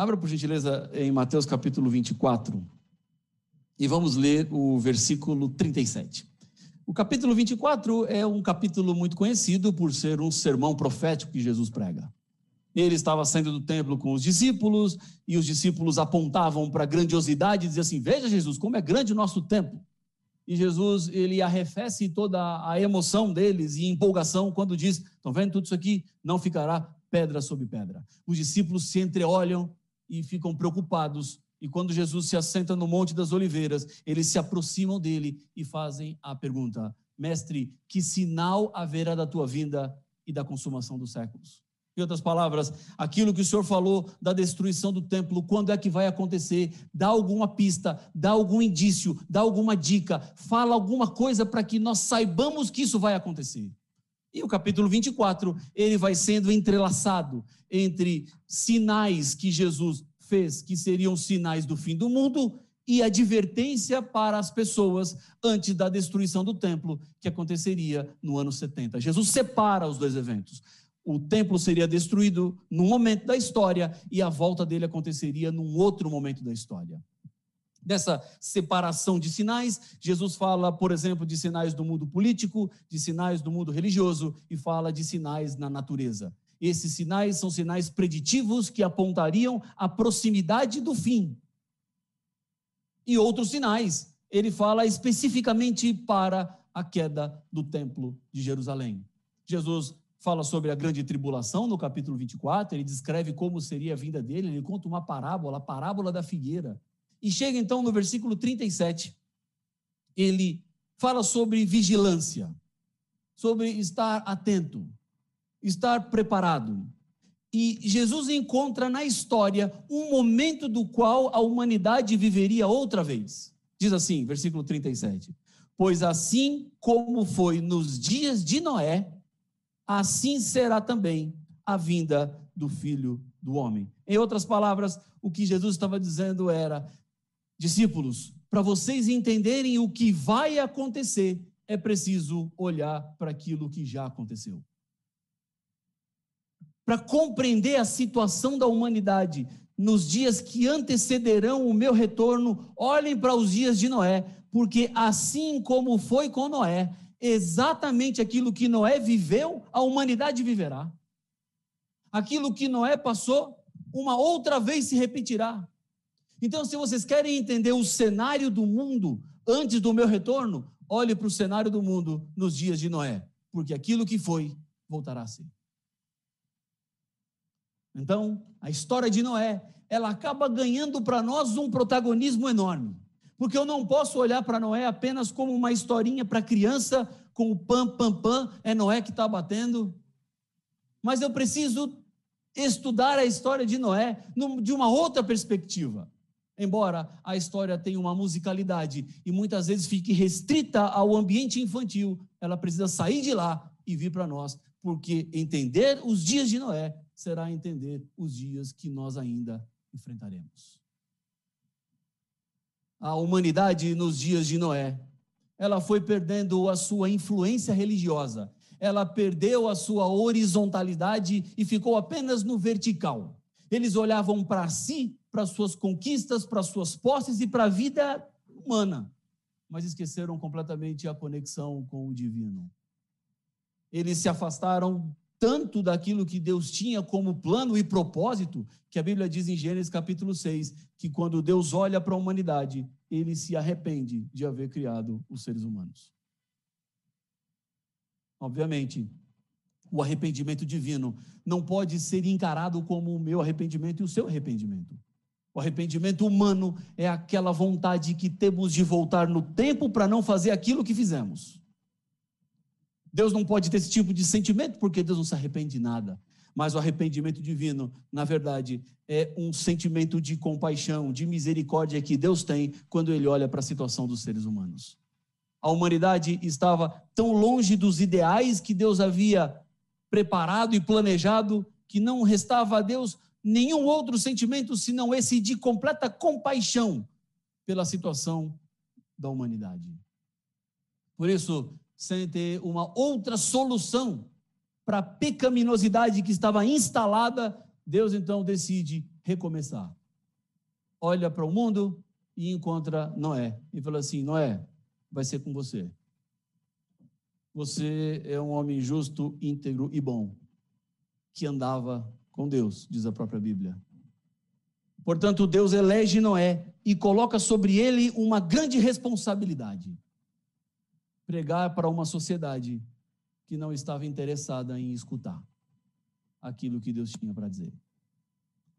Abra, por gentileza, em Mateus capítulo 24 e vamos ler o versículo 37. O capítulo 24 é um capítulo muito conhecido por ser um sermão profético que Jesus prega. Ele estava saindo do templo com os discípulos e os discípulos apontavam para a grandiosidade e diziam assim: Veja, Jesus, como é grande o nosso templo. E Jesus, ele arrefece toda a emoção deles e empolgação quando diz: Estão vendo tudo isso aqui? Não ficará pedra sobre pedra. Os discípulos se entreolham e ficam preocupados. E quando Jesus se assenta no Monte das Oliveiras, eles se aproximam dele e fazem a pergunta: Mestre, que sinal haverá da tua vinda e da consumação dos séculos? Em outras palavras, aquilo que o Senhor falou da destruição do templo, quando é que vai acontecer? Dá alguma pista, dá algum indício, dá alguma dica, fala alguma coisa para que nós saibamos que isso vai acontecer. E o capítulo 24, ele vai sendo entrelaçado entre sinais que Jesus fez, que seriam sinais do fim do mundo, e advertência para as pessoas antes da destruição do templo, que aconteceria no ano 70. Jesus separa os dois eventos. O templo seria destruído num momento da história e a volta dele aconteceria num outro momento da história. Dessa separação de sinais, Jesus fala, por exemplo, de sinais do mundo político, de sinais do mundo religioso e fala de sinais na natureza. Esses sinais são sinais preditivos que apontariam a proximidade do fim. E outros sinais, ele fala especificamente para a queda do templo de Jerusalém. Jesus fala sobre a grande tribulação no capítulo 24, ele descreve como seria a vinda dele, ele conta uma parábola, a parábola da figueira. E chega então no versículo 37, ele fala sobre vigilância, sobre estar atento, estar preparado. E Jesus encontra na história um momento do qual a humanidade viveria outra vez. Diz assim, versículo 37. Pois assim como foi nos dias de Noé, assim será também a vinda do filho do homem. Em outras palavras, o que Jesus estava dizendo era: discípulos, para vocês entenderem o que vai acontecer, é preciso olhar para aquilo que já aconteceu. Para compreender a situação da humanidade nos dias que antecederão o meu retorno, olhem para os dias de Noé, porque assim como foi com Noé, exatamente aquilo que Noé viveu, a humanidade viverá. Aquilo que Noé passou, uma outra vez se repetirá. Então, se vocês querem entender o cenário do mundo antes do meu retorno, olhe para o cenário do mundo nos dias de Noé, porque aquilo que foi voltará a ser. Então, a história de Noé, ela acaba ganhando para nós um protagonismo enorme. Porque eu não posso olhar para Noé apenas como uma historinha para criança, com o pam, pam, pam, é Noé que está batendo. Mas eu preciso estudar a história de Noé de uma outra perspectiva. Embora a história tenha uma musicalidade e muitas vezes fique restrita ao ambiente infantil, ela precisa sair de lá e vir para nós, porque entender os dias de Noé será entender os dias que nós ainda enfrentaremos a humanidade nos dias de Noé. Ela foi perdendo a sua influência religiosa, ela perdeu a sua horizontalidade e ficou apenas no vertical. Eles olhavam para si, para suas conquistas, para suas posses e para a vida humana, mas esqueceram completamente a conexão com o divino. Eles se afastaram tanto daquilo que Deus tinha como plano e propósito, que a Bíblia diz em Gênesis capítulo 6, que quando Deus olha para a humanidade, ele se arrepende de haver criado os seres humanos. Obviamente, o arrependimento divino não pode ser encarado como o meu arrependimento e o seu arrependimento. O arrependimento humano é aquela vontade que temos de voltar no tempo para não fazer aquilo que fizemos. Deus não pode ter esse tipo de sentimento porque Deus não se arrepende de nada. Mas o arrependimento divino, na verdade, é um sentimento de compaixão, de misericórdia que Deus tem quando ele olha para a situação dos seres humanos. A humanidade estava tão longe dos ideais que Deus havia preparado e planejado que não restava a Deus nenhum outro sentimento senão esse de completa compaixão pela situação da humanidade. Por isso, sem ter uma outra solução para a pecaminosidade que estava instalada, Deus então decide recomeçar. Olha para o mundo e encontra Noé. E fala assim: Noé, vai ser com você. Você é um homem justo, íntegro e bom, que andava com Deus, diz a própria Bíblia. Portanto, Deus elege Noé e coloca sobre ele uma grande responsabilidade: pregar para uma sociedade que não estava interessada em escutar aquilo que Deus tinha para dizer.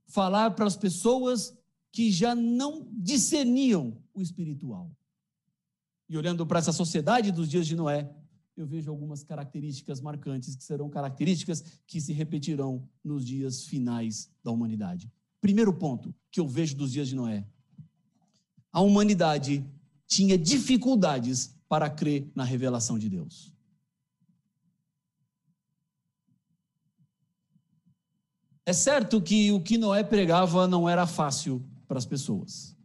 Falar para as pessoas que já não discerniam o espiritual. E olhando para essa sociedade dos dias de Noé, eu vejo algumas características marcantes que serão características que se repetirão nos dias finais da humanidade. Primeiro ponto que eu vejo dos dias de Noé: a humanidade tinha dificuldades para crer na revelação de Deus. É certo que o que Noé pregava não era fácil para as pessoas.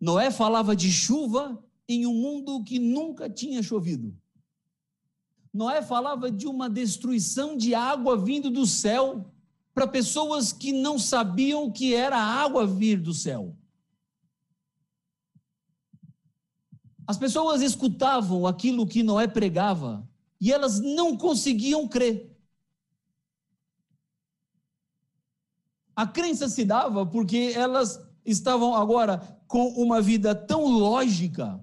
Noé falava de chuva em um mundo que nunca tinha chovido. Noé falava de uma destruição de água vindo do céu para pessoas que não sabiam que era água vir do céu. As pessoas escutavam aquilo que Noé pregava e elas não conseguiam crer. A crença se dava porque elas estavam agora com uma vida tão lógica,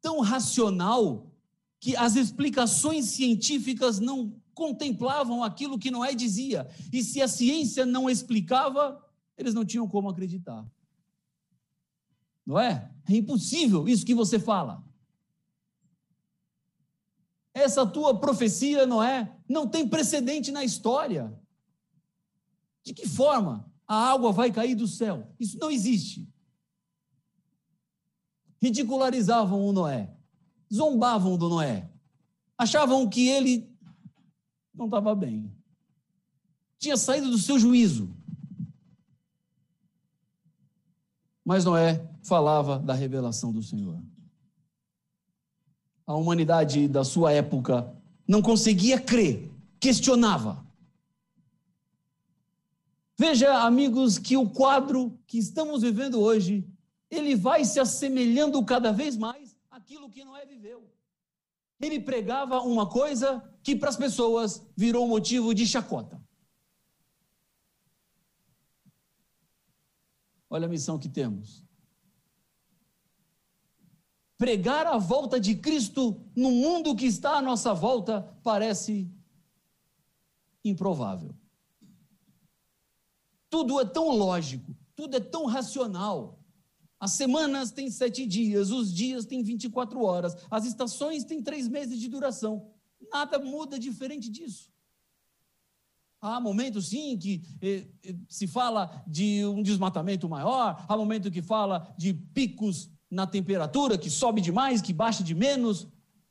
tão racional, que as explicações científicas não contemplavam aquilo que Noé dizia. E se a ciência não explicava, eles não tinham como acreditar. Não é? É impossível isso que você fala. Essa tua profecia, Noé, não tem precedente na história. De que forma a água vai cair do céu? Isso não existe. Ridicularizavam o Noé zombavam do Noé, achavam que ele não estava bem, tinha saído do seu juízo. Mas Noé falava da revelação do Senhor. A humanidade da sua época não conseguia crer, questionava. Veja, amigos, que o quadro que estamos vivendo hoje, ele vai se assemelhando cada vez mais aquilo que Noé viveu. Ele pregava uma coisa que para as pessoas virou motivo de chacota. Olha a missão que temos. Pregar a volta de Cristo no mundo que está à nossa volta parece improvável. Tudo é tão lógico, tudo é tão racional. As semanas têm sete dias, os dias têm 24 horas, as estações têm três meses de duração. Nada muda diferente disso. Há momentos, sim, que eh, eh, se fala de um desmatamento maior, há momentos que fala de picos na temperatura, que sobe demais, que baixa de menos,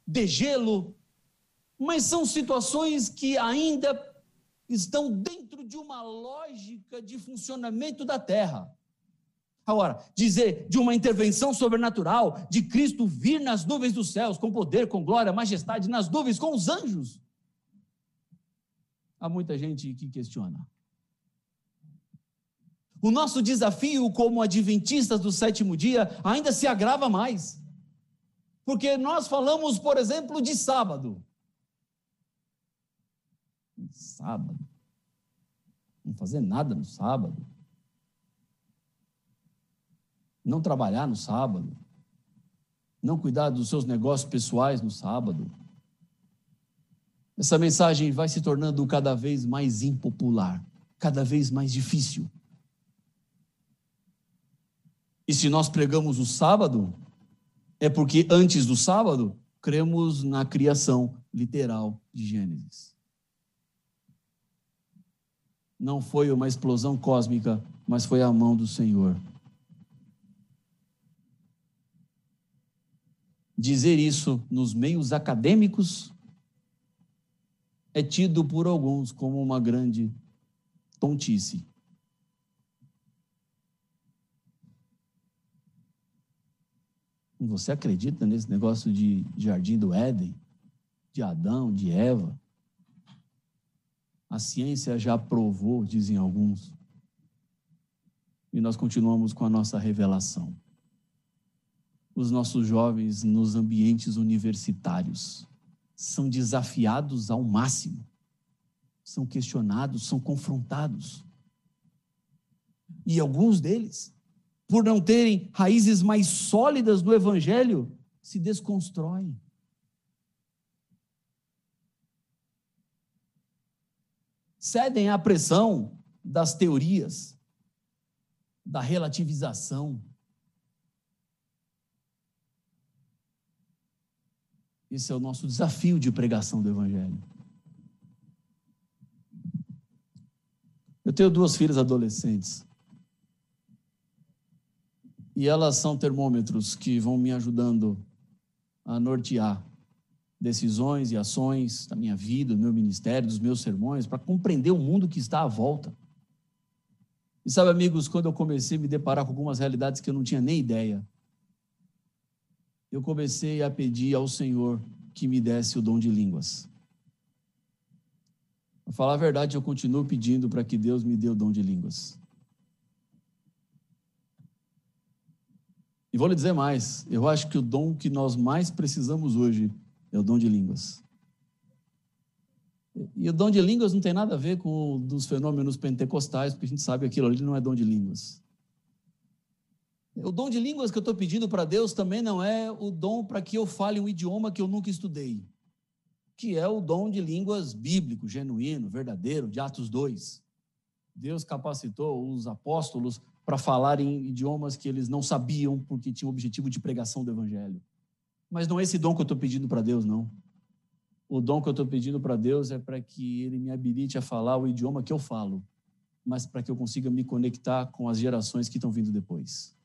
de gelo. Mas são situações que ainda estão dentro de uma lógica de funcionamento da Terra. Agora, dizer de uma intervenção sobrenatural, de Cristo vir nas nuvens dos céus, com poder, com glória, majestade, nas nuvens, com os anjos. Há muita gente que questiona. O nosso desafio como adventistas do sétimo dia ainda se agrava mais. Porque nós falamos, por exemplo, de sábado. Sábado. Não fazer nada no sábado não trabalhar no sábado, não cuidar dos seus negócios pessoais no sábado. Essa mensagem vai se tornando cada vez mais impopular, cada vez mais difícil. E se nós pregamos o sábado, é porque antes do sábado, cremos na criação literal de Gênesis. Não foi uma explosão cósmica, mas foi a mão do Senhor. Dizer isso nos meios acadêmicos é tido por alguns como uma grande tontice. Você acredita nesse negócio de jardim do Éden, de Adão, de Eva? A ciência já provou, dizem alguns, E nós continuamos com a nossa revelação. Os nossos jovens nos ambientes universitários são desafiados ao máximo, são questionados, são confrontados. E alguns deles, por não terem raízes mais sólidas no Evangelho, se desconstroem. Cedem à pressão das teorias, da relativização. Esse é o nosso desafio de pregação do Evangelho. Eu tenho duas filhas adolescentes. E elas são termômetros que vão me ajudando a nortear decisões e ações da minha vida, do meu ministério, dos meus sermões, para compreender o mundo que está à volta. E sabe, amigos, quando eu comecei a me deparar com algumas realidades que eu não tinha nem ideia, eu comecei a pedir ao Senhor que me desse o dom de línguas. Para falar a verdade, eu continuo pedindo para que Deus me dê o dom de línguas. E vou lhe dizer mais: eu acho que o dom que nós mais precisamos hoje é o dom de línguas. E o dom de línguas não tem nada a ver com o dos fenômenos pentecostais, porque a gente sabe que aquilo ali não é dom de línguas. O dom de línguas que eu estou pedindo para Deus também não é o dom para que eu fale um idioma que eu nunca estudei, que é o dom de línguas bíblico, genuíno, verdadeiro, de Atos 2. Deus capacitou os apóstolos para falar em idiomas que eles não sabiam, porque tinham o objetivo de pregação do Evangelho. Mas não é esse dom que eu estou pedindo para Deus, não. O dom que eu estou pedindo para Deus é para que Ele me habilite a falar o idioma que eu falo, mas para que eu consiga me conectar com as gerações que estão vindo depois.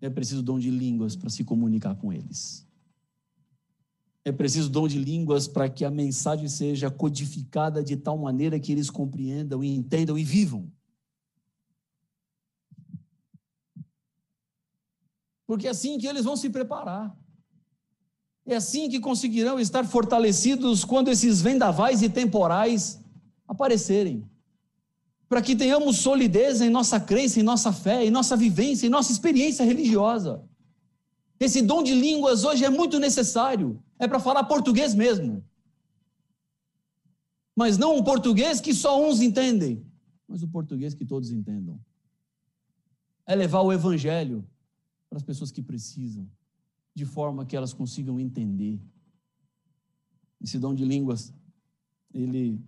É preciso dom de línguas para se comunicar com eles. É preciso dom de línguas para que a mensagem seja codificada de tal maneira que eles compreendam e entendam e vivam. Porque é assim que eles vão se preparar. É assim que conseguirão estar fortalecidos quando esses vendavais e temporais aparecerem. Para que tenhamos solidez em nossa crença, em nossa fé, em nossa vivência, em nossa experiência religiosa. Esse dom de línguas hoje é muito necessário. É para falar português mesmo. Mas não um português que só uns entendem, mas o português que todos entendam. É levar o evangelho para as pessoas que precisam, de forma que elas consigam entender. Esse dom de línguas, ele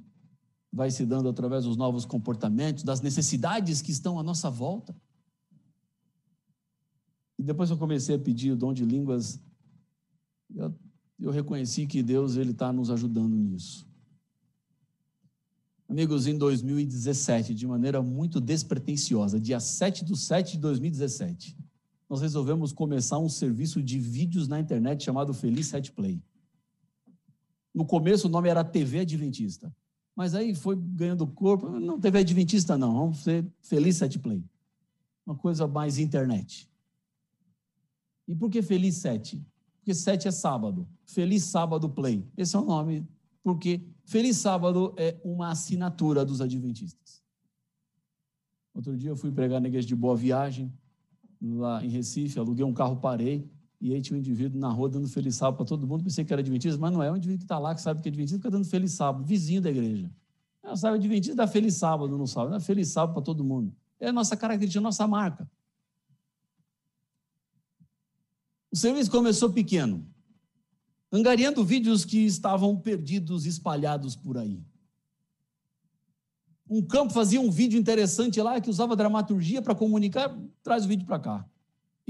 vai se dando através dos novos comportamentos, das necessidades que estão à nossa volta. E depois eu comecei a pedir o dom de línguas, eu, eu reconheci que Deus ele está nos ajudando nisso. Amigos, em 2017, de maneira muito despretensiosa, dia 7 de 7 de 2017, nós resolvemos começar um serviço de vídeos na internet chamado Feliz Set Play. No começo o nome era TV Adventista, mas aí foi ganhando corpo. Não TV Adventista, não, vamos ser Feliz Set Play. Uma coisa mais internet. E por que Feliz Sete? Porque sete é sábado. Feliz Sábado Play. Esse é o nome, porque Feliz Sábado é uma assinatura dos adventistas. Outro dia eu fui pregar na igreja de Boa Viagem, lá em Recife, aluguei um carro, parei, e aí tinha um indivíduo na rua dando feliz sábado para todo mundo, pensei que era adventista, mas não é, um indivíduo que está lá, que sabe que é adventista, fica dando feliz sábado, vizinho da igreja. Não sabe, adventista dá feliz sábado no sábado, dá feliz sábado para todo mundo. É a nossa característica, a nossa marca. O serviço começou pequeno, angariando vídeos que estavam perdidos, espalhados por aí. Um campo fazia um vídeo interessante lá que usava dramaturgia para comunicar, traz o vídeo para cá.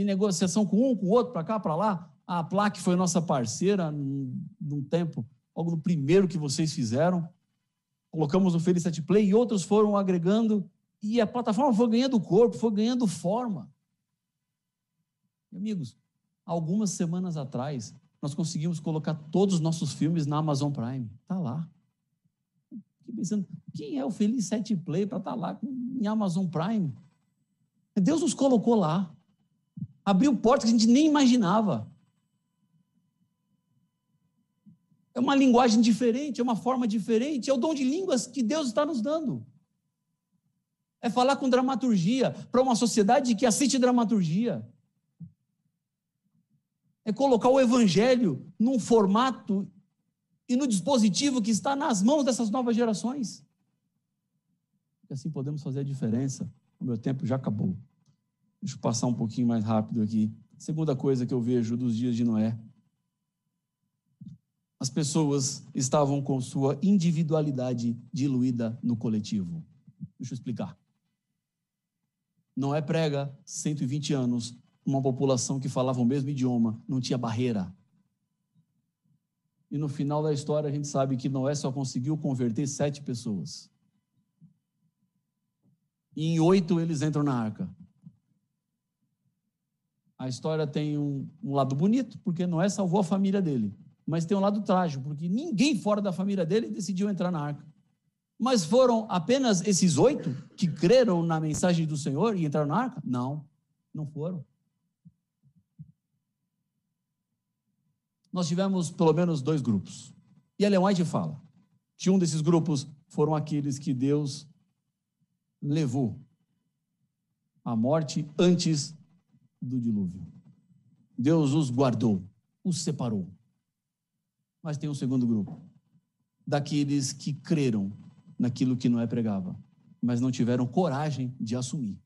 E negociação com um, com o outro, para cá, para lá. A Plaque foi nossa parceira num tempo, logo no primeiro que vocês fizeram. Colocamos no Felicity Play e outros foram agregando e a plataforma foi ganhando corpo, foi ganhando forma. Amigos, algumas semanas atrás, nós conseguimos colocar todos os nossos filmes na Amazon Prime. Está lá. Fiquei pensando, quem é o Feliz Sete Play para estar tá lá em Amazon Prime? Deus nos colocou lá. Abriu portas que a gente nem imaginava. É uma linguagem diferente, é uma forma diferente, é o dom de línguas que Deus está nos dando. É falar com dramaturgia para uma sociedade que assiste dramaturgia. É colocar o evangelho num formato e no dispositivo que está nas mãos dessas novas gerações. E assim podemos fazer a diferença. O meu tempo já acabou. Deixa eu passar um pouquinho mais rápido aqui. Segunda coisa que eu vejo dos dias de Noé. As pessoas estavam com sua individualidade diluída no coletivo. Deixa eu explicar. Noé prega 120 anos uma população que falava o mesmo idioma, não tinha barreira. E no final da história a gente sabe que Noé só conseguiu converter sete pessoas. E em oito eles entram na arca. A história tem um, um, lado bonito, porque Noé salvou a família dele. Mas tem um lado trágico, porque ninguém fora da família dele decidiu entrar na arca. Mas foram apenas esses oito que creram na mensagem do Senhor e entraram na arca? Não, não foram. nós tivemos pelo menos dois grupos. E Ellen White fala que um desses grupos foram aqueles que Deus levou à morte antes do dilúvio. Deus os guardou, os separou. Mas tem um segundo grupo, daqueles que creram naquilo que Noé pregava, mas não tiveram coragem de assumir.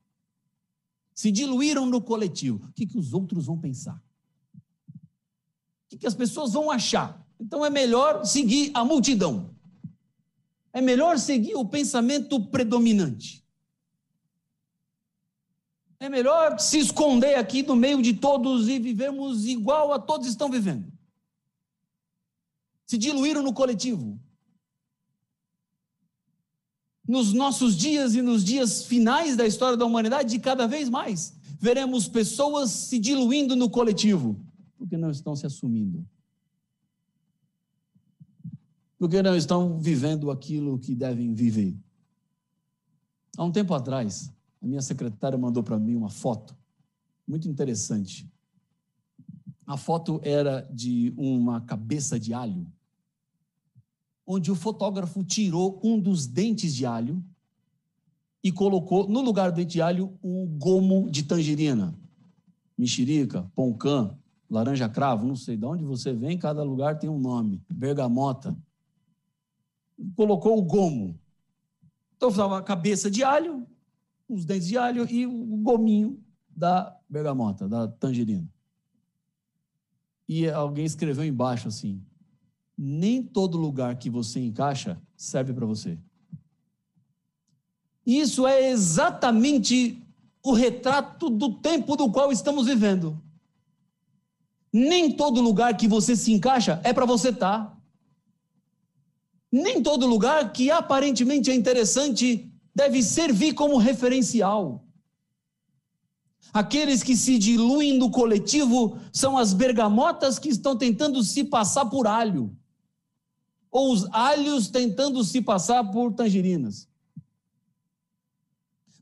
Se diluíram no coletivo. O que, que os outros vão pensar? O que as pessoas vão achar? Então é melhor seguir a multidão. É melhor seguir o pensamento predominante. É melhor se esconder aqui no meio de todos e vivermos igual a todos estão vivendo. Se diluíram no coletivo. Nos nossos dias e nos dias finais da história da humanidade, cada vez mais veremos pessoas se diluindo no coletivo porque não estão se assumindo. Porque não estão vivendo aquilo que devem viver. Há um tempo atrás, a minha secretária mandou para mim uma foto muito interessante. A foto era de uma cabeça de alho, onde o fotógrafo tirou um dos dentes de alho e colocou no lugar do dente de alho um gomo de tangerina, mexerica, poncã, laranja cravo, não sei de onde você vem, cada lugar tem um nome, bergamota. Colocou o gomo. Então estava a cabeça de alho, os dentes de alho e o gominho da bergamota, da tangerina. E alguém escreveu embaixo assim: nem todo lugar que você encaixa serve para você. Isso é exatamente o retrato do tempo do qual estamos vivendo. Nem todo lugar que você se encaixa é para você estar. Tá. Nem todo lugar que aparentemente é interessante deve servir como referencial. Aqueles que se diluem no coletivo são as bergamotas que estão tentando se passar por alho, ou os alhos tentando se passar por tangerinas.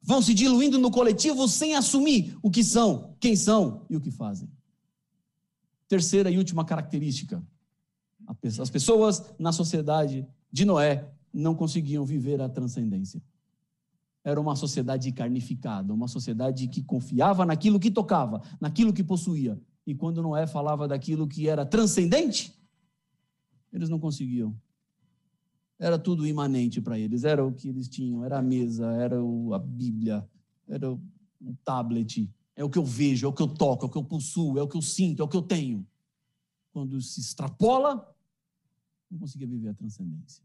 Vão se diluindo no coletivo sem assumir o que são, quem são e o que fazem. Terceira e última característica: as pessoas na sociedade de Noé não conseguiam viver a transcendência. Era uma sociedade carnificada, uma sociedade que confiava naquilo que tocava, naquilo que possuía. E quando Noé falava daquilo que era transcendente, eles não conseguiam. Era tudo imanente para eles, era o que eles tinham, era a mesa, era a Bíblia, era o tablet, é o que eu vejo, é o que eu toco, é o que eu possuo, é o que eu sinto, é o que eu tenho. Quando se extrapola, não conseguia viver a transcendência.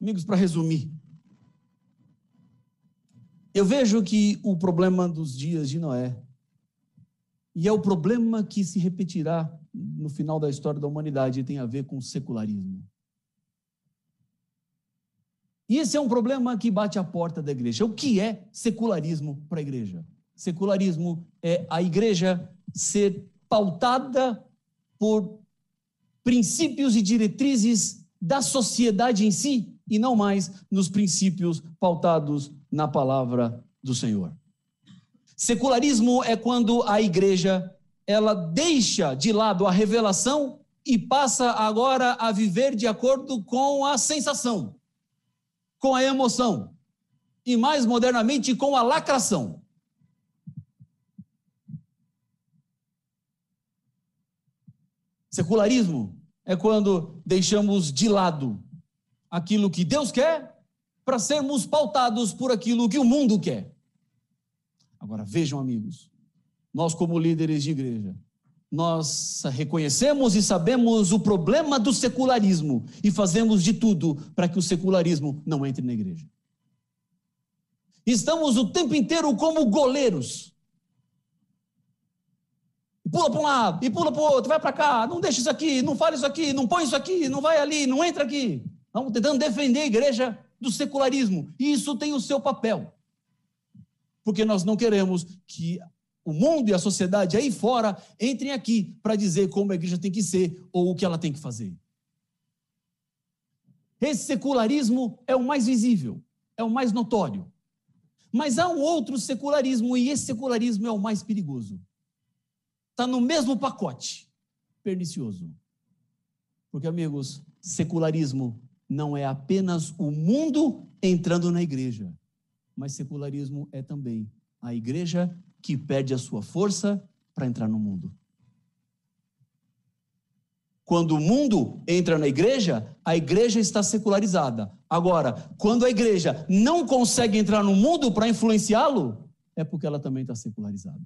Amigos, para resumir, eu vejo que o problema dos dias de Noé, e é o problema que se repetirá no final da história da humanidade, tem a ver com o secularismo. E esse é um problema que bate à porta da igreja. O que é secularismo para a igreja? Secularismo é a igreja ser pautada por princípios e diretrizes da sociedade em si e não mais nos princípios pautados na palavra do Senhor. Secularismo é quando a igreja ela deixa de lado a revelação e passa agora a viver de acordo com a sensação, com a emoção, e mais modernamente com a lacração. Secularismo é quando deixamos de lado aquilo que Deus quer para sermos pautados por aquilo que o mundo quer. Agora vejam, amigos, nós como líderes de igreja, nós reconhecemos e sabemos o problema do secularismo e fazemos de tudo para que o secularismo não entre na igreja. Estamos o tempo inteiro como goleiros. Pula para um lado e pula para o outro, vai para cá, não deixa isso aqui, não fala isso aqui, não põe isso aqui, não vai ali, não entra aqui. Estamos tentando defender a igreja do secularismo. E isso tem o seu papel. Porque nós não queremos que o mundo e a sociedade aí fora entrem aqui para dizer como a igreja tem que ser ou o que ela tem que fazer. Esse secularismo é o mais visível, é o mais notório. Mas há um outro secularismo e esse secularismo é o mais perigoso. Está no mesmo pacote, pernicioso. Porque, amigos, secularismo não é apenas o mundo entrando na igreja, mas secularismo é também a igreja que perde a sua força para entrar no mundo. Quando o mundo entra na igreja, a igreja está secularizada. Agora, quando a igreja não consegue entrar no mundo para influenciá-lo, é porque ela também está secularizada.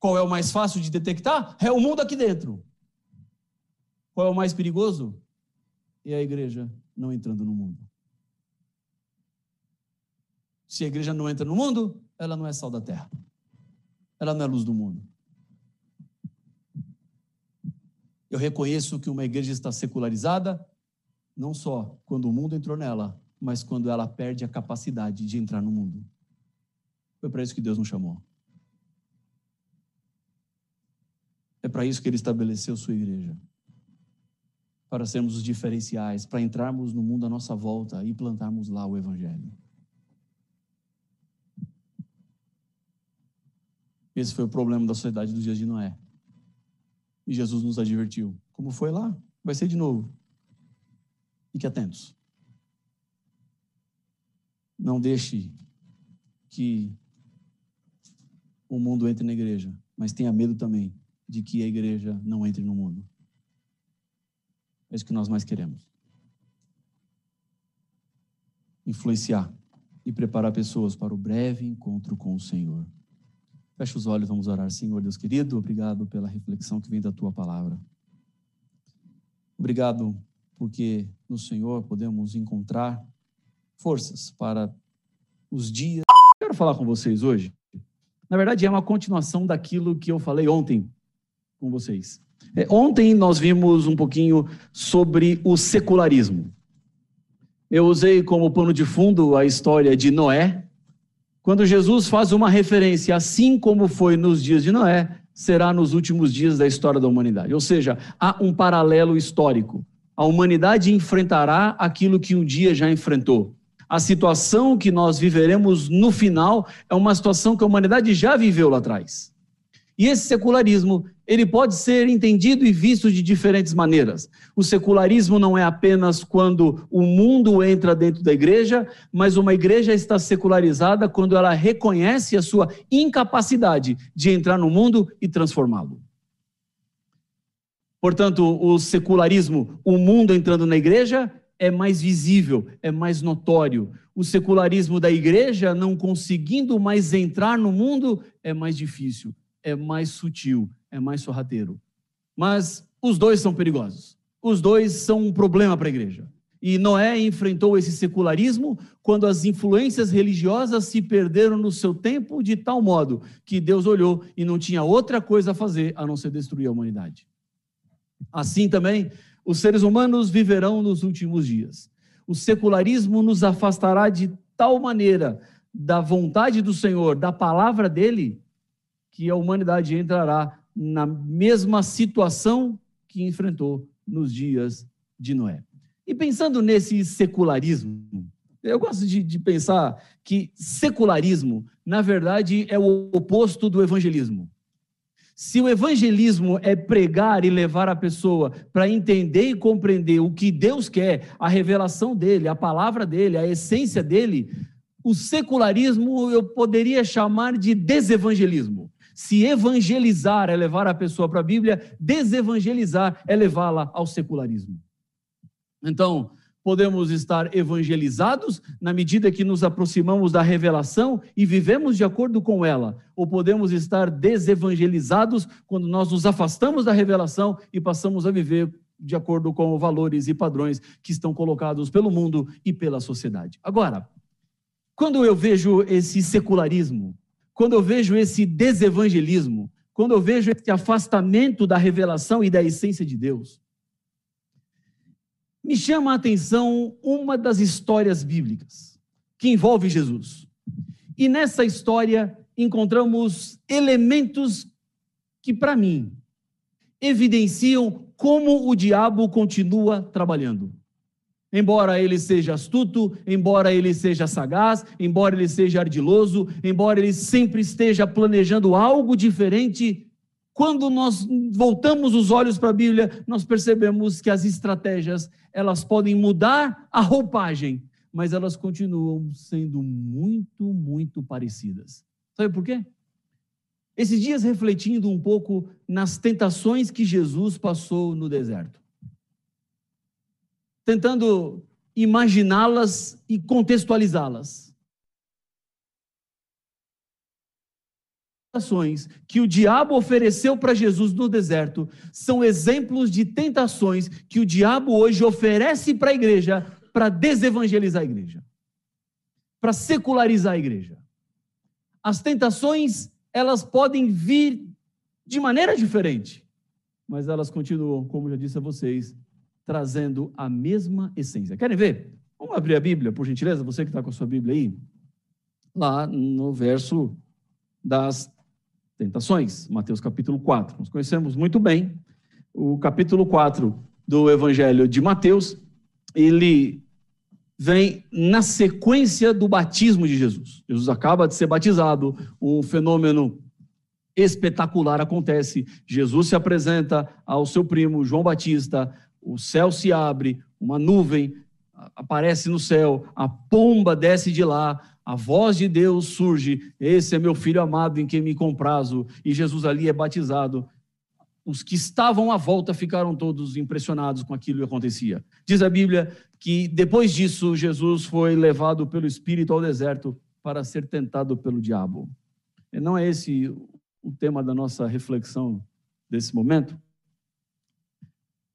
Qual é o mais fácil de detectar? É o mundo aqui dentro. Qual é o mais perigoso? É a igreja não entrando no mundo. Se a igreja não entra no mundo, ela não é sal da terra. Ela não é luz do mundo. Eu reconheço que uma igreja está secularizada, não só quando o mundo entrou nela, mas quando ela perde a capacidade de entrar no mundo. Foi para isso que Deus nos chamou. É para isso que Ele estabeleceu sua igreja. Para sermos os diferenciais, para entrarmos no mundo à nossa volta e plantarmos lá o Evangelho. Esse foi o problema da sociedade dos dias de Noé. E Jesus nos advertiu. Como foi lá, vai ser de novo. Fique atentos. Não deixe que o mundo entre na igreja, mas tenha medo também de que a igreja não entre no mundo. É isso que nós mais queremos. Influenciar e preparar pessoas para o breve encontro com o Senhor. Feche os olhos, vamos orar. Senhor Deus querido, obrigado pela reflexão que vem da tua palavra. Obrigado porque no Senhor podemos encontrar forças para os dias. Quero falar com vocês hoje. Na verdade, é uma continuação daquilo que eu falei ontem com vocês. É, ontem nós vimos um pouquinho sobre o secularismo. Eu usei como pano de fundo a história de Noé, quando Jesus faz uma referência, assim como foi nos dias de Noé, será nos últimos dias da história da humanidade. Ou seja, há um paralelo histórico. A humanidade enfrentará aquilo que um dia já enfrentou. A situação que nós viveremos no final é uma situação que a humanidade já viveu lá atrás. E esse secularismo, ele pode ser entendido e visto de diferentes maneiras. O secularismo não é apenas quando o mundo entra dentro da igreja, mas uma igreja está secularizada quando ela reconhece a sua incapacidade de entrar no mundo e transformá-lo. Portanto, o secularismo, o mundo entrando na igreja, é mais visível, é mais notório. O secularismo da igreja, não conseguindo mais entrar no mundo, é mais difícil é mais sutil, é mais sorrateiro. Mas os dois são perigosos. Os dois são um problema para a igreja. E Noé enfrentou esse secularismo quando as influências religiosas se perderam no seu tempo de tal modo que Deus olhou e não tinha outra coisa a fazer a não ser destruir a humanidade. Assim também, os seres humanos viverão nos últimos dias. O secularismo nos afastará de tal maneira da vontade do Senhor, da palavra dele, que a humanidade entrará na mesma situação que enfrentou nos dias de Noé. E pensando nesse secularismo, eu gosto de, de, pensar que secularismo, na verdade, é o oposto do evangelismo. Se o evangelismo é pregar e levar a pessoa para entender e compreender o que Deus quer, a revelação dele, a palavra dele, a essência dele, o secularismo eu poderia chamar de desevangelismo. Se evangelizar é levar a pessoa para a Bíblia, desevangelizar é levá-la ao secularismo. Então, podemos estar evangelizados na medida que nos aproximamos da revelação e vivemos de acordo com ela, ou podemos estar desevangelizados quando nós nos afastamos da revelação e passamos a viver de acordo com valores e padrões que estão colocados pelo mundo e pela sociedade. Agora, quando eu vejo esse secularismo, quando eu vejo esse desevangelismo, quando eu vejo esse afastamento da revelação e da essência de Deus, me chama a atenção uma das histórias bíblicas que envolve Jesus. E nessa história encontramos elementos que, para mim, evidenciam como o diabo continua trabalhando. Embora ele seja astuto, embora ele seja sagaz, embora ele seja ardiloso, embora ele sempre esteja planejando algo diferente, quando nós voltamos os olhos para a Bíblia, nós percebemos que as estratégias, elas podem mudar a roupagem, mas elas continuam sendo muito, muito parecidas. Sabe por quê? Esses dias refletindo um pouco nas tentações que Jesus passou no deserto tentando imaginá-las e contextualizá-las. Tentações que o diabo ofereceu para Jesus no deserto são exemplos de tentações que o diabo hoje oferece para a igreja para desevangelizar a igreja, para secularizar a igreja. As tentações, elas podem vir de maneira diferente, mas elas continuam, como já disse a vocês, trazendo a mesma essência. Querem ver? Vamos abrir a Bíblia, por gentileza, você que está com a sua Bíblia aí. Lá no verso das tentações, Mateus capítulo 4. Nós conhecemos muito bem o capítulo 4 do Evangelho de Mateus. Ele vem na sequência do batismo de Jesus. Jesus acaba de ser batizado, um fenômeno espetacular acontece. Jesus se apresenta ao seu primo João Batista, o céu se abre, uma nuvem aparece no céu, a pomba desce de lá, a voz de Deus surge: Esse é meu filho amado em quem me comprazo. E Jesus ali é batizado. Os que estavam à volta ficaram todos impressionados com aquilo que acontecia. Diz a Bíblia que depois disso, Jesus foi levado pelo Espírito ao deserto para ser tentado pelo diabo. E não é esse o tema da nossa reflexão desse momento?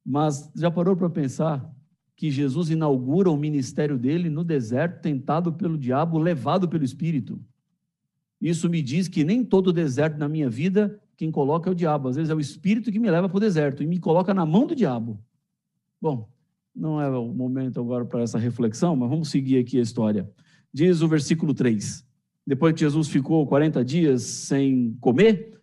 Mas já parou para pensar que Jesus inaugura o ministério dele no deserto, tentado pelo diabo, levado pelo Espírito? Isso me diz que nem todo deserto na minha vida quem coloca é o diabo. Às vezes é o Espírito que me leva para o deserto e me coloca na mão do diabo. Bom, não é o momento agora para essa reflexão, mas vamos seguir aqui a história. Diz o versículo 3: Depois que Jesus ficou 40 dias sem comer,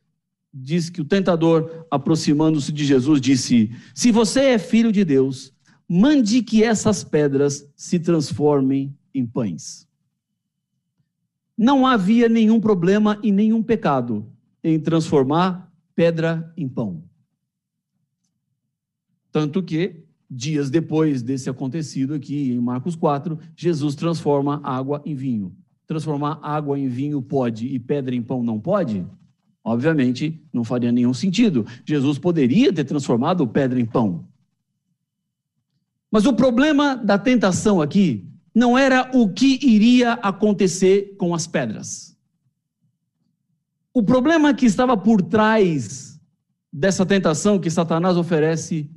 diz que o tentador, aproximando-se de Jesus, disse: Se você é filho de Deus, mande que essas pedras se transformem em pães. Não havia nenhum problema e nenhum pecado em transformar pedra em pão. Tanto que, dias depois desse acontecido aqui, em Marcos 4, Jesus transforma água em vinho. Transformar água em vinho pode e pedra em pão não pode? Obviamente, não faria nenhum sentido. Jesus poderia ter transformado pedra em pão. Mas o problema da tentação aqui não era o que iria acontecer com as pedras. O problema que estava por trás dessa tentação que Satanás oferece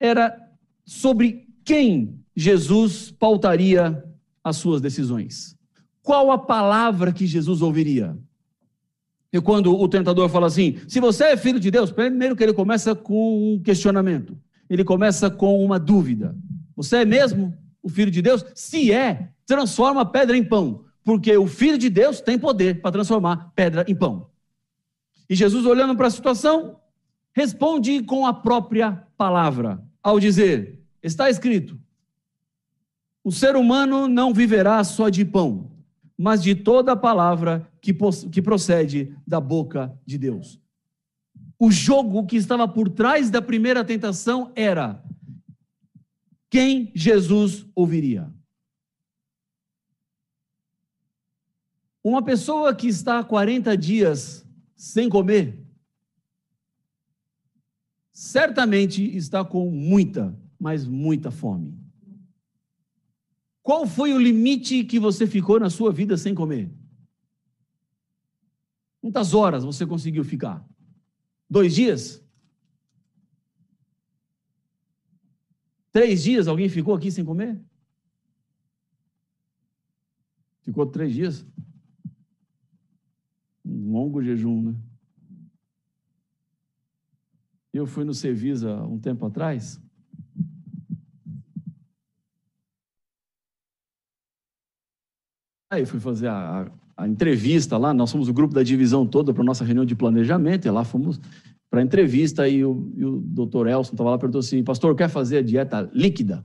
era sobre quem Jesus pautaria as suas decisões. Qual a palavra que Jesus ouviria? E quando o tentador fala assim: se você é filho de Deus, primeiro que ele começa com um questionamento, ele começa com uma dúvida: você é mesmo o filho de Deus? Se é, transforma a pedra em pão, porque o filho de Deus tem poder para transformar pedra em pão. E Jesus, olhando para a situação, responde com a própria palavra, ao dizer: está escrito, o ser humano não viverá só de pão, mas de toda a palavra que, que procede da boca de Deus. O jogo que estava por trás da primeira tentação era quem Jesus ouviria. Uma pessoa que está 40 dias sem comer, certamente está com muita, mas muita fome. Qual foi o limite que você ficou na sua vida sem comer? Quantas horas você conseguiu ficar? Dois dias? Três dias alguém ficou aqui sem comer? Ficou três dias? Um longo jejum, né? Eu fui no Cevisa um tempo atrás. Aí fui fazer a, a, entrevista lá, nós fomos o grupo da divisão toda para nossa reunião de planejamento, e lá fomos para a entrevista, e o, e o doutor Elson estava lá perguntou assim, pastor, quer fazer a dieta líquida?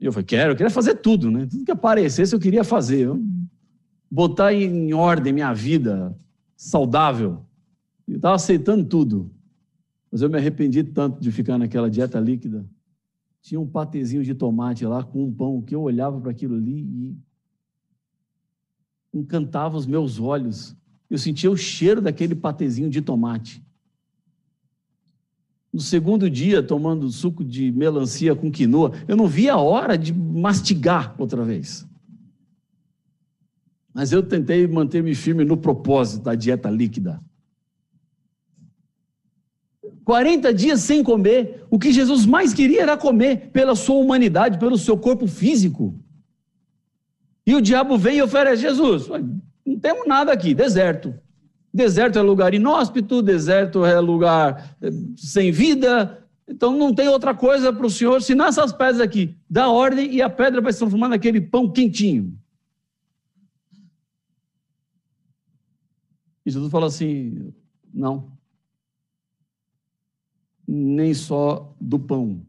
E eu falei, quero, eu queria fazer tudo, né? Tudo que aparecesse eu queria fazer. Eu botar em ordem minha vida saudável. Eu estava aceitando tudo. Mas eu me arrependi tanto de ficar naquela dieta líquida. Tinha um patezinho de tomate lá com um pão que eu olhava para aquilo ali e encantava os meus olhos. Eu sentia o cheiro daquele patezinho de tomate. No segundo dia, tomando suco de melancia com quinoa, eu não via a hora de mastigar outra vez. Mas eu tentei manter-me firme no propósito da dieta líquida. 40 dias sem comer, o que Jesus mais queria era comer pela sua humanidade, pelo seu corpo físico. E o diabo vem e oferece: Jesus, não temos nada aqui, deserto. Deserto é lugar inóspito, deserto é lugar eh, sem vida, então não tem outra coisa para o Senhor senão essas pedras aqui. Dá ordem e a pedra vai se transformar naquele pão quentinho. E Jesus fala assim: não, nem só do pão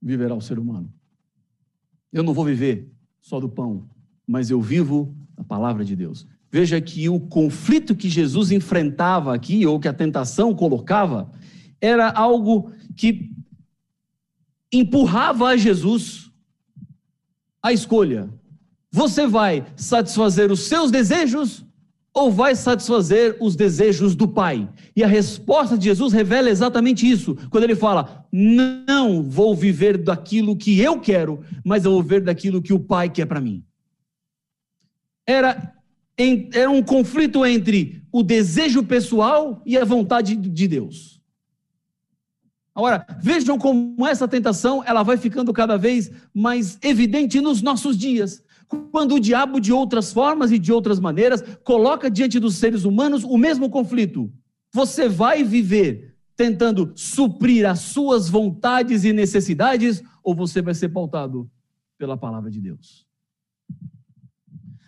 viverá o ser humano. Eu não vou viver só do pão, mas eu vivo a palavra de Deus. Veja que o conflito que Jesus enfrentava aqui, ou que a tentação colocava, era algo que empurrava a Jesus a escolha. Você vai satisfazer os seus desejos ou vai satisfazer os desejos do Pai? E a resposta de Jesus revela exatamente isso, quando ele fala: Não vou viver daquilo que eu quero, mas eu vou viver daquilo que o Pai quer para mim. Era, era um conflito entre o desejo pessoal e a vontade de Deus. Agora, vejam como essa tentação ela vai ficando cada vez mais evidente nos nossos dias. Quando o diabo, de outras formas e de outras maneiras, coloca diante dos seres humanos o mesmo conflito. Você vai viver tentando suprir as suas vontades e necessidades, ou você vai ser pautado pela palavra de Deus?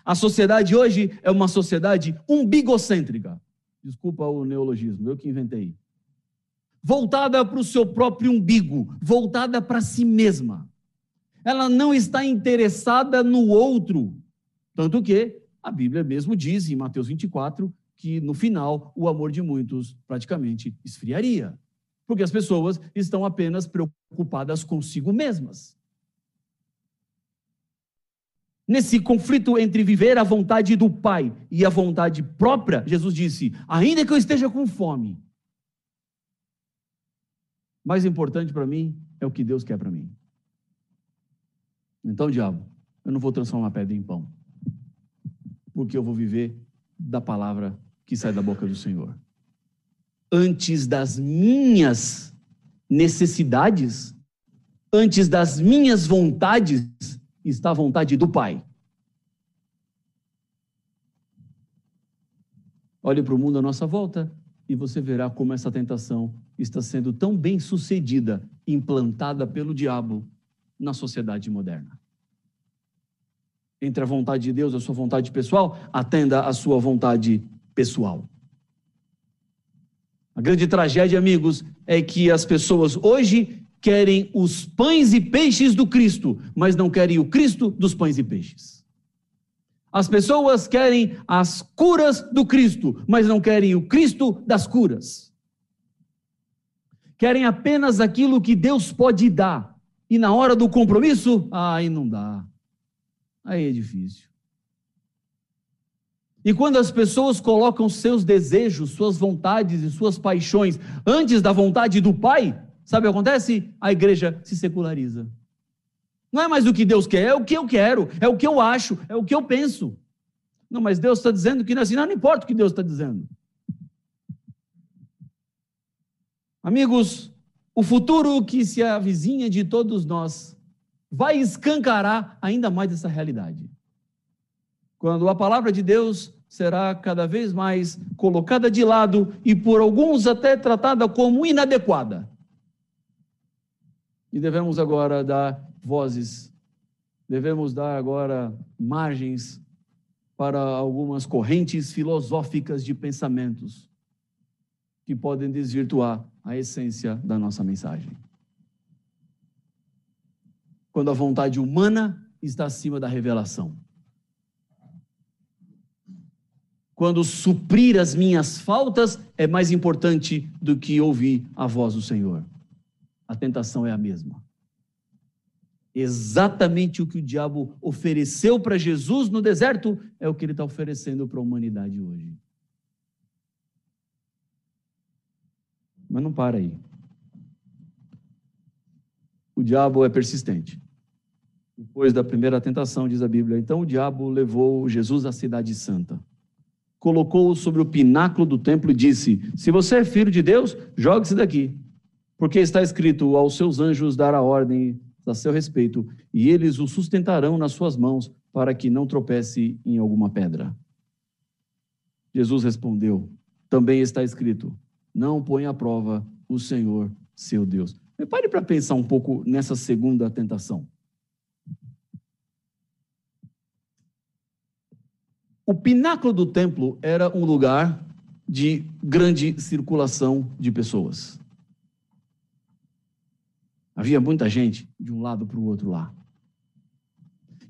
A sociedade hoje é uma sociedade umbigocêntrica. Desculpa o neologismo, eu que inventei. Voltada para o seu próprio umbigo, voltada para si mesma ela não está interessada no outro. Tanto que a Bíblia mesmo diz em Mateus 24 que no final o amor de muitos praticamente esfriaria, porque as pessoas estão apenas preocupadas consigo mesmas. Nesse conflito entre viver a vontade do Pai e a vontade própria, Jesus disse: ainda que eu esteja com fome, mais importante para mim é o que Deus quer para mim. Então, diabo, eu não vou transformar pedra em pão, porque eu vou viver da palavra que sai da boca do Senhor. Antes das minhas necessidades, antes das minhas vontades, está a vontade do Pai. Olhe para o mundo à nossa volta e você verá como essa tentação está sendo tão bem sucedida, implantada pelo diabo na sociedade moderna. Entre a vontade de Deus e a sua vontade pessoal, atenda a sua vontade pessoal. A grande tragédia, amigos, é que as pessoas hoje querem os pães e peixes do Cristo, mas não querem o Cristo dos pães e peixes. As pessoas querem as curas do Cristo, mas não querem o Cristo das curas. Querem apenas aquilo que Deus pode dar. E na hora do compromisso, aí não dá. Aí é difícil. E quando as pessoas colocam seus desejos, suas vontades e suas paixões antes da vontade do Pai, sabe o que acontece? A igreja se seculariza. Não é mais o que Deus quer, é o que eu quero, é o que eu acho, é o que eu penso. Não, mas Deus está dizendo que não é assim. Não, não importa o que Deus está dizendo. Amigos, o futuro que se avizinha de todos nós vai escancarar ainda mais essa realidade. Quando a palavra de Deus será cada vez mais colocada de lado e por alguns até tratada como inadequada. E devemos agora dar vozes, devemos dar agora margens para algumas correntes filosóficas de pensamentos que podem desvirtuar a essência da nossa mensagem. Quando a vontade humana está acima da revelação. Quando suprir as minhas faltas é mais importante do que ouvir a voz do Senhor. A tentação é a mesma exatamente o que o diabo ofereceu para Jesus no deserto, é o que ele está oferecendo para a humanidade hoje. Mas não para aí. O diabo é persistente. Depois da primeira tentação, diz a Bíblia, então o diabo levou Jesus à cidade santa. Colocou-o sobre o pináculo do templo e disse: Se você é filho de Deus, jogue-se daqui. Porque está escrito: Aos seus anjos dará ordem a seu respeito, e eles o sustentarão nas suas mãos, para que não tropece em alguma pedra. Jesus respondeu: Também está escrito: Não põe à prova o Senhor, seu Deus. Pare para pensar um pouco nessa segunda tentação. O pináculo do templo era um lugar de grande circulação de pessoas. Havia muita gente de um lado para o outro lá.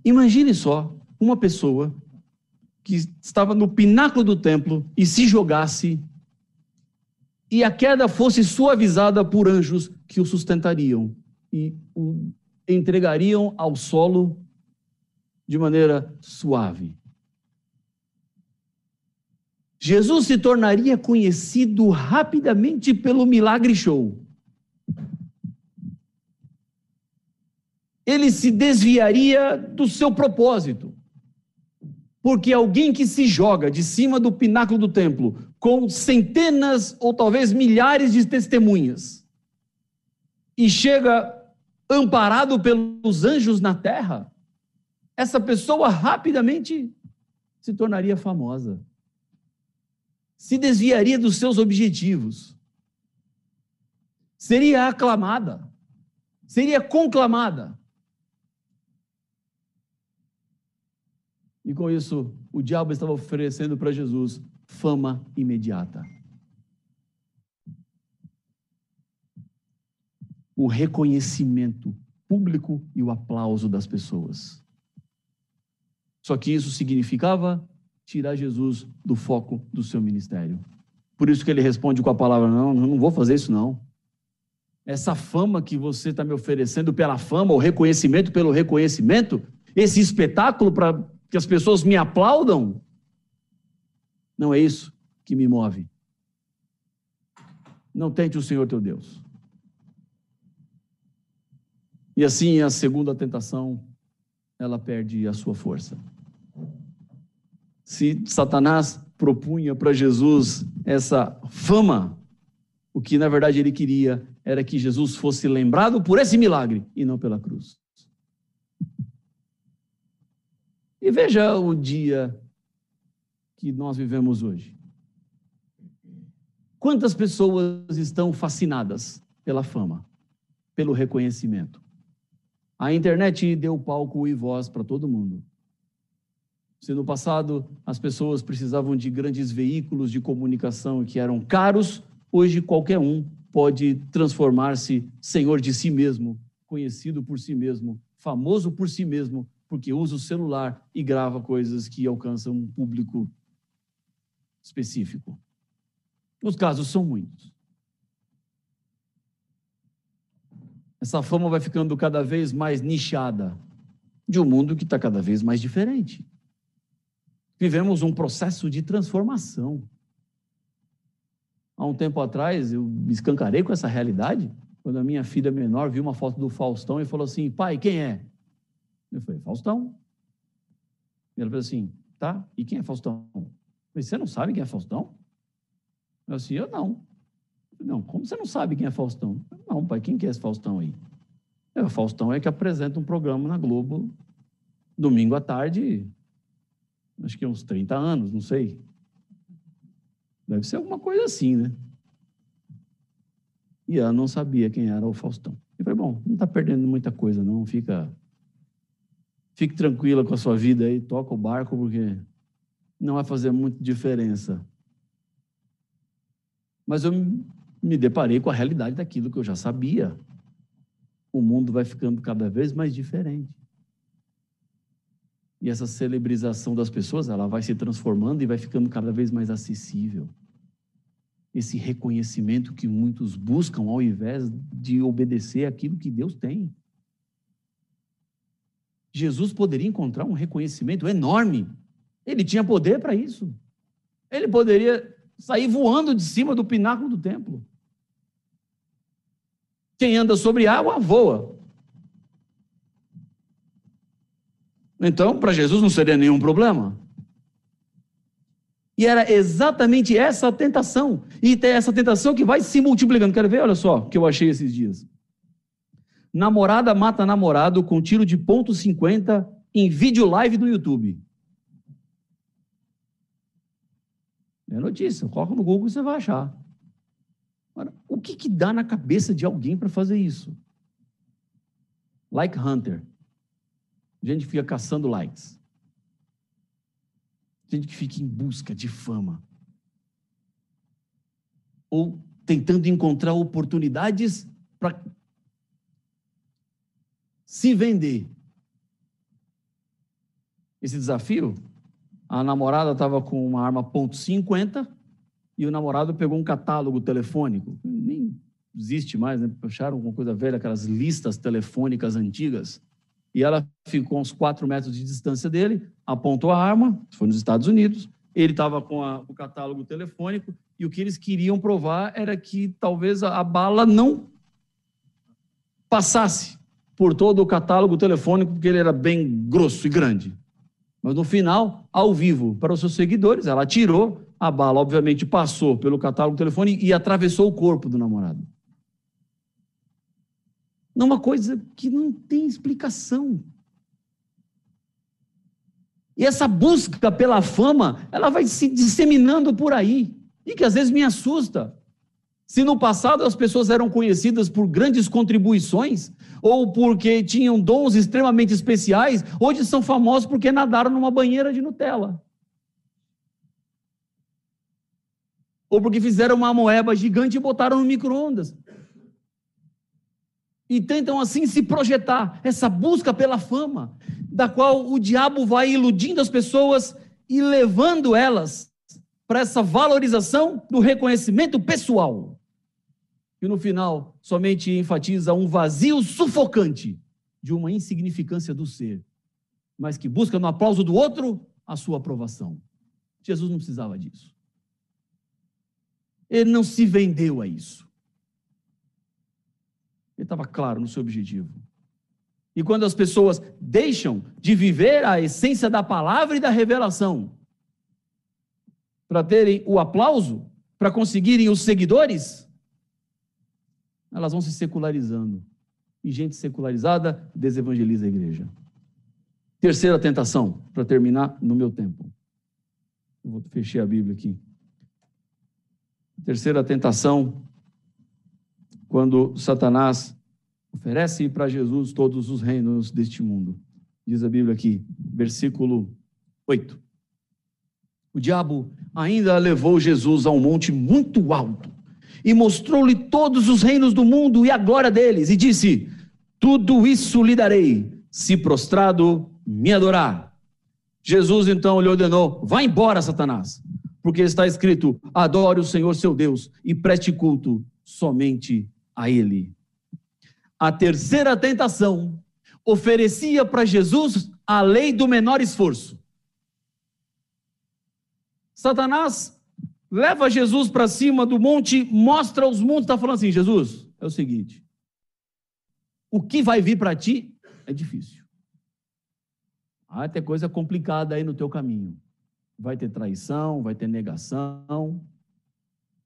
Imagine só uma pessoa que estava no pináculo do templo e se jogasse e a queda fosse suavizada por anjos que o sustentariam e o entregariam ao solo de maneira suave. Jesus se tornaria conhecido rapidamente pelo milagre show. ele se desviaria do seu propósito. Porque alguém que se joga de cima do pináculo do templo com centenas ou talvez milhares de testemunhas e chega amparado pelos anjos na terra, essa pessoa rapidamente se tornaria famosa. Se desviaria dos seus objetivos. Seria aclamada. Seria conclamada. E com isso, o diabo estava oferecendo para Jesus fama imediata. O reconhecimento público e o aplauso das pessoas. Só que isso significava tirar Jesus do foco do seu ministério. Por isso que ele responde com a palavra: Não, não vou fazer isso, não. Essa fama que você está me oferecendo pela fama, o reconhecimento pelo reconhecimento, esse espetáculo para que as pessoas me aplaudam, não é isso que me move. Não tente o Senhor teu Deus. E assim a segunda tentação, ela perde a sua força. Se Satanás propunha para Jesus essa fama, o que na verdade ele queria era que Jesus fosse lembrado por esse milagre e não pela cruz. E veja o dia que nós vivemos hoje. Quantas pessoas estão fascinadas pela fama, pelo reconhecimento? A internet deu palco e voz para todo mundo. Se no passado as pessoas precisavam de grandes veículos de comunicação que eram caros, hoje qualquer um pode transformar-se senhor de si mesmo, conhecido por si mesmo, famoso por si mesmo, porque usa o celular e grava coisas que alcançam um público específico. Os casos são muitos. Essa fama vai ficando cada vez mais nichada de um mundo que está cada vez mais diferente. Vivemos um processo de transformação. Há um tempo atrás, eu me escancarei com essa realidade, quando a minha filha menor viu uma foto do Faustão e falou assim: pai, quem é? Eu falei: Faustão. E ela falou assim: tá, e quem é Faustão? Eu falei: você não sabe quem é Faustão? Eu assim: eu não. Não, como você não sabe quem é Faustão? Não, pai, quem que é esse Faustão aí? O Faustão é que apresenta um programa na Globo domingo à tarde, acho que uns 30 anos, não sei. Deve ser alguma coisa assim, né? E ela não sabia quem era o Faustão. Eu falei, bom, não está perdendo muita coisa, não. Fica, fique tranquila com a sua vida aí, toca o barco, porque não vai fazer muita diferença. Mas eu me deparei com a realidade daquilo que eu já sabia. O mundo vai ficando cada vez mais diferente. E essa celebrização das pessoas, ela vai se transformando e vai ficando cada vez mais acessível. Esse reconhecimento que muitos buscam ao invés de obedecer aquilo que Deus tem. Jesus poderia encontrar um reconhecimento enorme. Ele tinha poder para isso. Ele poderia sair voando de cima do pináculo do templo. Quem anda sobre água voa. Então, para Jesus não seria nenhum problema. E era exatamente essa tentação. E tem essa tentação que vai se multiplicando. Quero ver, olha só, o que eu achei esses dias. Namorada mata namorado com tiro de ponto .50 em vídeo live do YouTube. É notícia, coloca no Google e você vai achar. Agora, o que, que dá na cabeça de alguém para fazer isso? Like Hunter. Gente que fica caçando likes. Gente que fica em busca de fama. Ou tentando encontrar oportunidades para se vender. Esse desafio, a namorada estava com uma arma .50 e o namorado pegou um catálogo telefônico. Nem existe mais, né? Acharam uma coisa velha, aquelas listas telefônicas antigas. E ela ficou uns quatro metros de distância dele, apontou a arma, foi nos Estados Unidos, ele estava com a, o catálogo telefônico, e o que eles queriam provar era que talvez a, a bala não passasse por todo o catálogo telefônico, porque ele era bem grosso e grande. Mas no final, ao vivo, para os seus seguidores, ela tirou, a bala obviamente passou pelo catálogo telefônico e atravessou o corpo do namorado numa coisa que não tem explicação. E essa busca pela fama, ela vai se disseminando por aí, e que às vezes me assusta. Se no passado as pessoas eram conhecidas por grandes contribuições, ou porque tinham dons extremamente especiais, hoje são famosos porque nadaram numa banheira de Nutella. Ou porque fizeram uma moeba gigante e botaram no micro-ondas e tentam assim se projetar, essa busca pela fama, da qual o diabo vai iludindo as pessoas e levando elas para essa valorização do reconhecimento pessoal. E no final, somente enfatiza um vazio sufocante de uma insignificância do ser, mas que busca no aplauso do outro a sua aprovação. Jesus não precisava disso. Ele não se vendeu a isso. Ele estava claro no seu objetivo. E quando as pessoas deixam de viver a essência da palavra e da revelação, para terem o aplauso, para conseguirem os seguidores, elas vão se secularizando. E gente secularizada desevangeliza a igreja. Terceira tentação, para terminar no meu tempo. Eu vou fechar a Bíblia aqui. Terceira tentação quando Satanás oferece para Jesus todos os reinos deste mundo. Diz a Bíblia aqui, versículo 8. O diabo ainda levou Jesus a um monte muito alto e mostrou-lhe todos os reinos do mundo e a glória deles, e disse: Tudo isso lhe darei, se prostrado, me adorar. Jesus então lhe ordenou: Vá embora, Satanás, porque está escrito: Adore o Senhor seu Deus e preste culto somente a Ele. A terceira tentação oferecia para Jesus a lei do menor esforço. Satanás leva Jesus para cima do monte, mostra os montes, está falando assim: Jesus, é o seguinte, o que vai vir para ti é difícil. Vai ter coisa complicada aí no teu caminho. Vai ter traição, vai ter negação,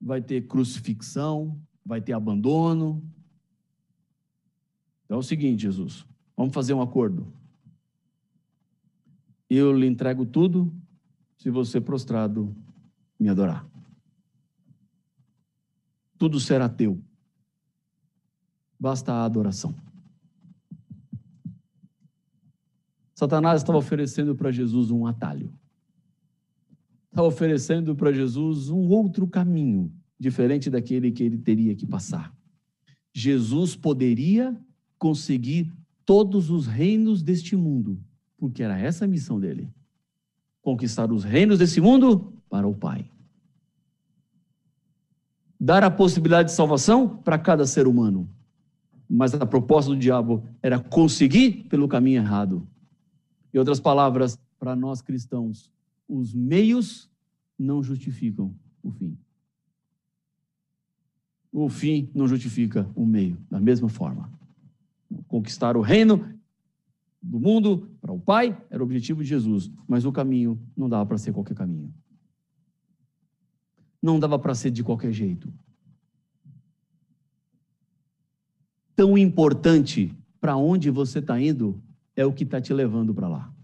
vai ter crucifixão, vai ter abandono. Então é o seguinte, Jesus, vamos fazer um acordo. Eu lhe entrego tudo se você prostrado me adorar. Tudo será teu. Basta a adoração. Satanás estava oferecendo para Jesus um atalho. Estava oferecendo para Jesus um outro caminho, diferente daquele que ele teria que passar. Jesus poderia conseguir todos os reinos deste mundo, porque era essa a missão dele: conquistar os reinos desse mundo para o Pai. Dar a possibilidade de salvação para cada ser humano. Mas a proposta do diabo era conseguir pelo caminho errado. Em outras palavras, para nós cristãos, os meios não justificam o fim. O fim não justifica o meio, da mesma forma. Conquistar o reino do mundo para o Pai era o objetivo de Jesus, mas o caminho não dava para ser qualquer caminho. Não dava para ser de qualquer jeito. Tão importante para onde você está indo é o que está te levando para lá.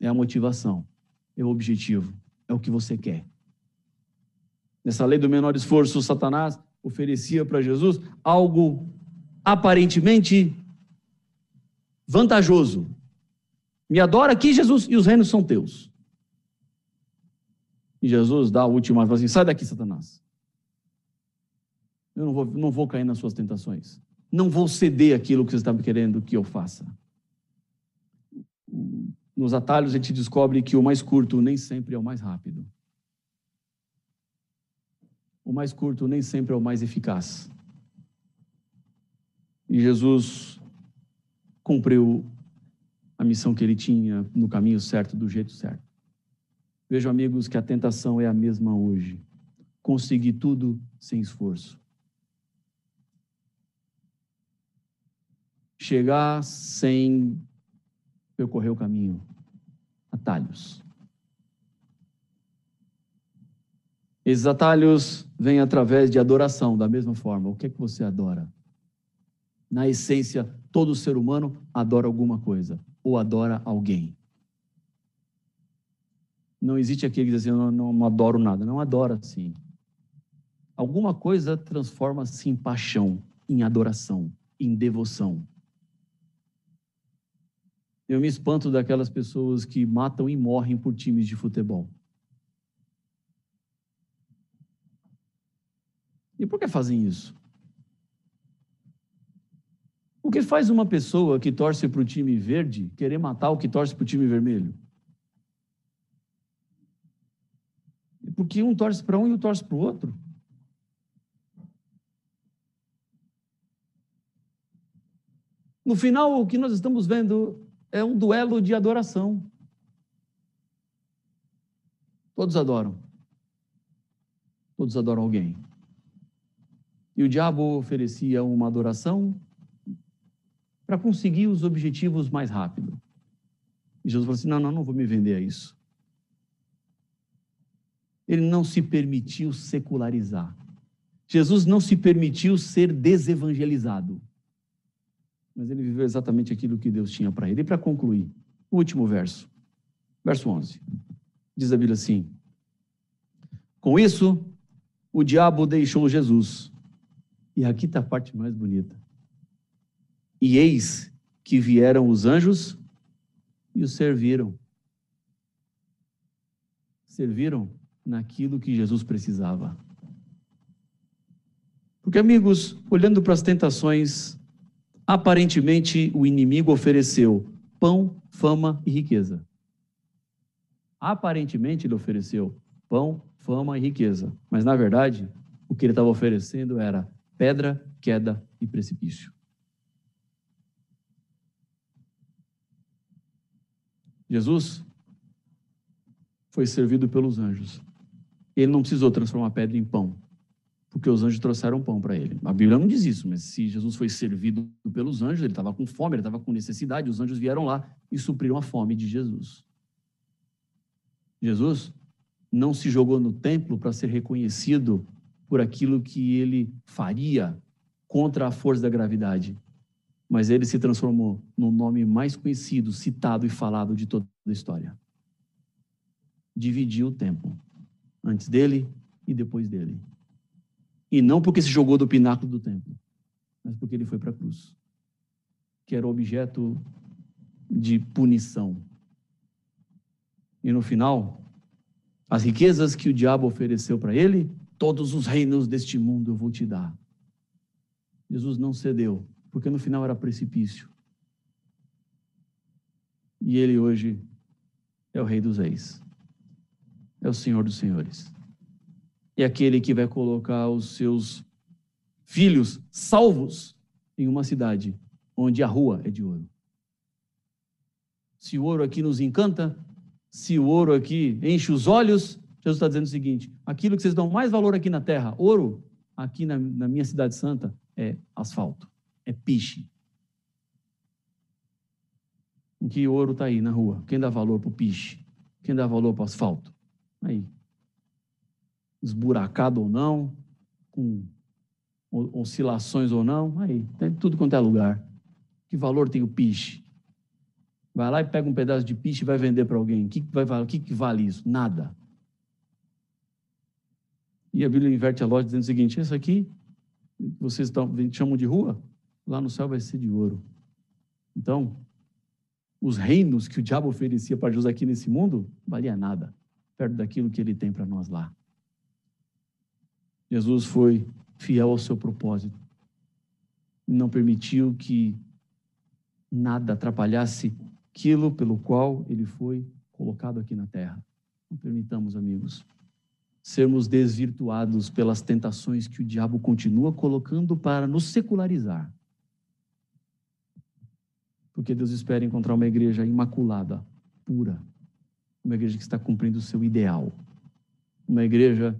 É a motivação, é o objetivo, é o que você quer. Nessa lei do menor esforço, Satanás oferecia para Jesus algo aparentemente vantajoso. Me adora aqui, Jesus, e os reinos são teus. E Jesus dá última, fala assim: sai daqui, Satanás. Eu não vou, não vou cair nas suas tentações não vou ceder aquilo que você está querendo que eu faça. Nos atalhos a gente descobre que o mais curto nem sempre é o mais rápido. O mais curto nem sempre é o mais eficaz. E Jesus cumpriu a missão que ele tinha no caminho certo, do jeito certo. Vejo, amigos, que a tentação é a mesma hoje. Conseguir tudo sem esforço. chegar sem percorrer o caminho. Atalhos. Esses atalhos vêm através de adoração, da mesma forma. O que é que você adora? Na essência, todo ser humano adora alguma coisa ou adora alguém. Não existe aquele que diz assim, eu não, não adoro nada. Não adora, sim. Alguma coisa transforma-se em paixão, em adoração, em devoção. Eu me espanto daquelas pessoas que matam e morrem por times de futebol. E por que fazem isso? O que faz uma pessoa que torce para o time verde querer matar o que torce para o time vermelho? Porque um torce para um e o torce para o outro. No final, o que nós estamos vendo é um duelo de adoração. Todos adoram. Todos adoram alguém. E o diabo oferecia uma adoração para conseguir os objetivos mais rápido. E Jesus falou assim: não, não, não vou me vender a isso. Ele não se permitiu secularizar. Jesus não se permitiu ser desevangelizado mas ele viveu exatamente aquilo que Deus tinha para ele. E para concluir, o último verso, verso 11, diz a Bíblia assim: Com isso, o diabo deixou Jesus. E aqui está a parte mais bonita. E eis que vieram os anjos e o serviram. Serviram naquilo que Jesus precisava. Porque, amigos, olhando para as tentações Aparentemente, o inimigo ofereceu pão, fama e riqueza. Aparentemente, ele ofereceu pão, fama e riqueza. Mas, na verdade, o que ele estava oferecendo era pedra, queda e precipício. Jesus foi servido pelos anjos. Ele não precisou transformar pedra em pão, porque os anjos trouxeram pão para ele. A Bíblia não diz isso, mas se Jesus foi servido pelos anjos, ele estava com fome, ele estava com necessidade, os anjos vieram lá e supriram a fome de Jesus. Jesus não se jogou no templo para ser reconhecido por aquilo que ele faria contra a força da gravidade, mas ele se transformou no nome mais conhecido, citado e falado de toda a história. Dividiu o tempo, antes dele e depois dele. E não porque se jogou do pináculo do templo, mas porque ele foi para a cruz, que era objeto de punição. E no final, as riquezas que o diabo ofereceu para ele, todos os reinos deste mundo eu vou te dar. Jesus não cedeu, porque no final era precipício. E ele hoje é o Rei dos Reis, é o Senhor dos Senhores é aquele que vai colocar os seus filhos salvos em uma cidade onde a rua é de ouro. Se o ouro aqui nos encanta, se o ouro aqui enche os olhos, Jesus está dizendo o seguinte: aquilo que vocês dão mais valor aqui na terra, ouro, aqui na, na minha cidade santa, é asfalto, é piche. Em que ouro está aí na rua? Quem dá valor para o piche? Quem dá valor para o asfalto? Aí, esburacado ou não, com oscilações ou não, aí, tem tudo quanto é lugar. Que valor tem o piche? Vai lá e pega um pedaço de piche e vai vender para alguém. O que, vai, que, que vale isso? Nada. E a Bíblia inverte a loja dizendo o seguinte: isso aqui, vocês chamam de rua, lá no céu vai ser de ouro. Então, os reinos que o diabo oferecia para Jesus aqui nesse mundo, valia nada, perto daquilo que ele tem para nós lá. Jesus foi fiel ao seu propósito. Não permitiu que nada atrapalhasse aquilo pelo qual ele foi colocado aqui na terra. Não permitamos, amigos, sermos desvirtuados pelas tentações que o diabo continua colocando para nos secularizar. Porque Deus espera encontrar uma igreja imaculada, pura, uma igreja que está cumprindo o seu ideal, uma igreja